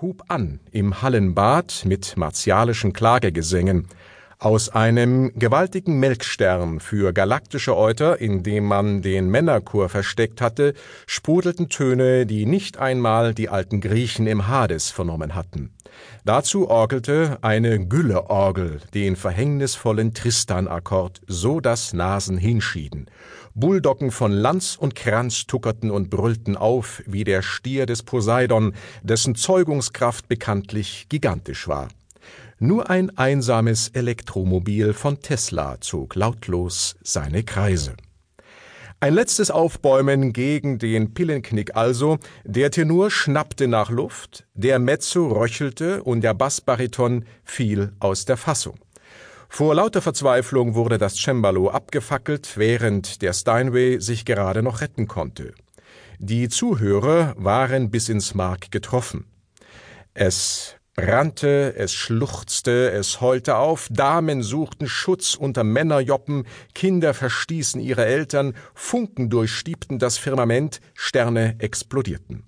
hub an im Hallenbad mit martialischen Klagegesängen. Aus einem gewaltigen Melkstern für galaktische Euter, in dem man den Männerchor versteckt hatte, sprudelten Töne, die nicht einmal die alten Griechen im Hades vernommen hatten. Dazu orgelte eine Gülleorgel den verhängnisvollen Tristan-Akkord, so dass Nasen hinschieden. Bulldoggen von Lanz und Kranz tuckerten und brüllten auf wie der Stier des Poseidon, dessen Zeugungskraft bekanntlich gigantisch war. Nur ein einsames Elektromobil von Tesla zog lautlos seine Kreise. Ein letztes Aufbäumen gegen den Pillenknick also, der Tenor schnappte nach Luft, der Mezzo röchelte und der Bassbariton fiel aus der Fassung. Vor lauter Verzweiflung wurde das Cembalo abgefackelt, während der Steinway sich gerade noch retten konnte. Die Zuhörer waren bis ins Mark getroffen. Es brannte, es schluchzte, es heulte auf, Damen suchten Schutz unter Männerjoppen, Kinder verstießen ihre Eltern, Funken durchstiebten das Firmament, Sterne explodierten.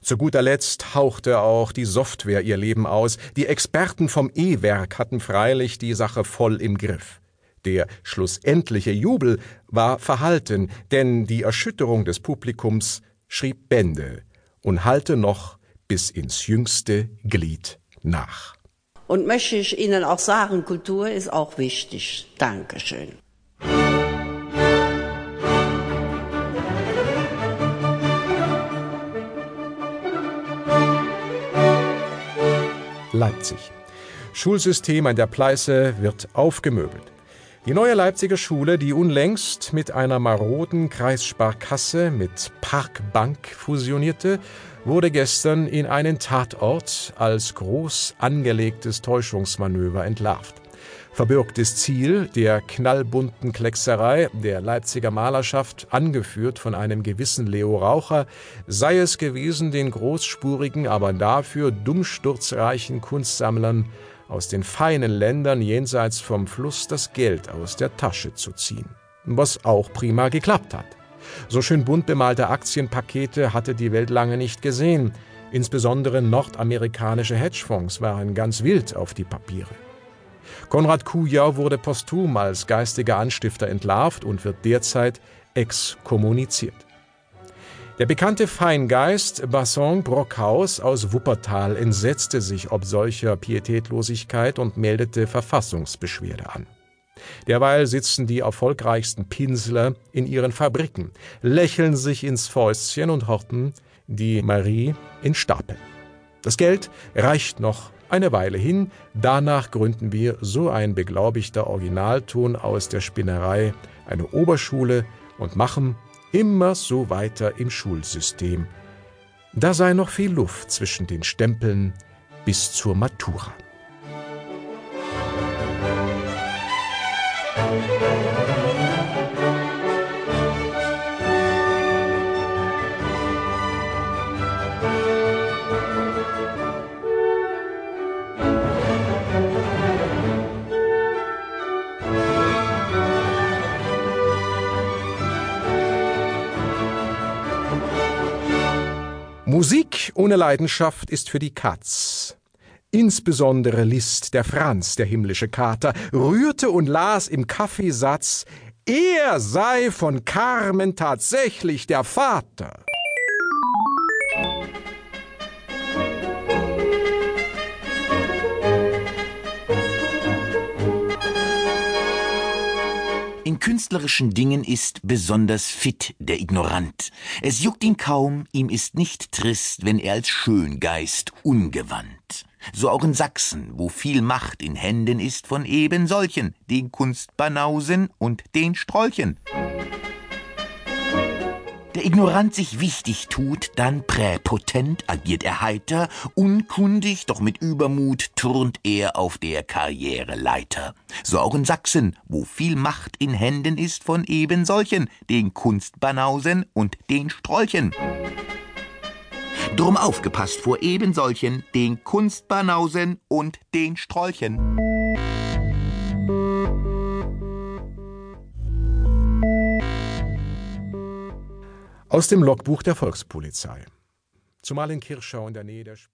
Zu guter Letzt hauchte auch die Software ihr Leben aus. Die Experten vom E-Werk hatten freilich die Sache voll im Griff. Der schlussendliche Jubel war verhalten, denn die Erschütterung des Publikums schrieb Bände und hallte noch bis ins jüngste Glied nach. Und möchte ich Ihnen auch sagen, Kultur ist auch wichtig. Dankeschön. Leipzig. Schulsystem an der Pleiße wird aufgemöbelt. Die neue Leipziger Schule, die unlängst mit einer maroden Kreissparkasse mit Parkbank fusionierte, wurde gestern in einen Tatort als groß angelegtes Täuschungsmanöver entlarvt. Verbürgtes Ziel der knallbunten Kleckserei der Leipziger Malerschaft, angeführt von einem gewissen Leo Raucher, sei es gewesen, den großspurigen, aber dafür dummsturzreichen Kunstsammlern aus den feinen Ländern jenseits vom Fluss das Geld aus der Tasche zu ziehen. Was auch prima geklappt hat. So schön bunt bemalte Aktienpakete hatte die Welt lange nicht gesehen. Insbesondere nordamerikanische Hedgefonds waren ganz wild auf die Papiere. Konrad Kujau wurde posthum als geistiger Anstifter entlarvt und wird derzeit exkommuniziert. Der bekannte Feingeist Basson Brockhaus aus Wuppertal entsetzte sich ob solcher Pietätlosigkeit und meldete Verfassungsbeschwerde an. Derweil sitzen die erfolgreichsten Pinsler in ihren Fabriken, lächeln sich ins Fäustchen und horten die Marie in Stapel. Das Geld reicht noch eine Weile hin, danach gründen wir, so ein beglaubigter Originalton aus der Spinnerei, eine Oberschule und machen immer so weiter im Schulsystem. Da sei noch viel Luft zwischen den Stempeln bis zur Matura. Musik ohne Leidenschaft ist für die Katz. Insbesondere List der Franz, der himmlische Kater, rührte und las im Kaffeesatz, er sei von Carmen tatsächlich der Vater. Künstlerischen Dingen ist besonders fit der Ignorant. Es juckt ihn kaum, ihm ist nicht trist, wenn er als Schöngeist ungewandt. So auch in Sachsen, wo viel Macht in Händen ist von eben solchen, den Kunstbanausen und den Strolchen der Ignorant sich wichtig tut, dann präpotent agiert er heiter, unkundig, doch mit Übermut turnt er auf der Karriereleiter. So auch in Sachsen, wo viel Macht in Händen ist von eben solchen, den Kunstbanausen und den Strolchen. Drum aufgepasst vor eben solchen, den Kunstbanausen und den Strolchen. Aus dem Logbuch der Volkspolizei. zumal in Kirschau in der Nähe der Spree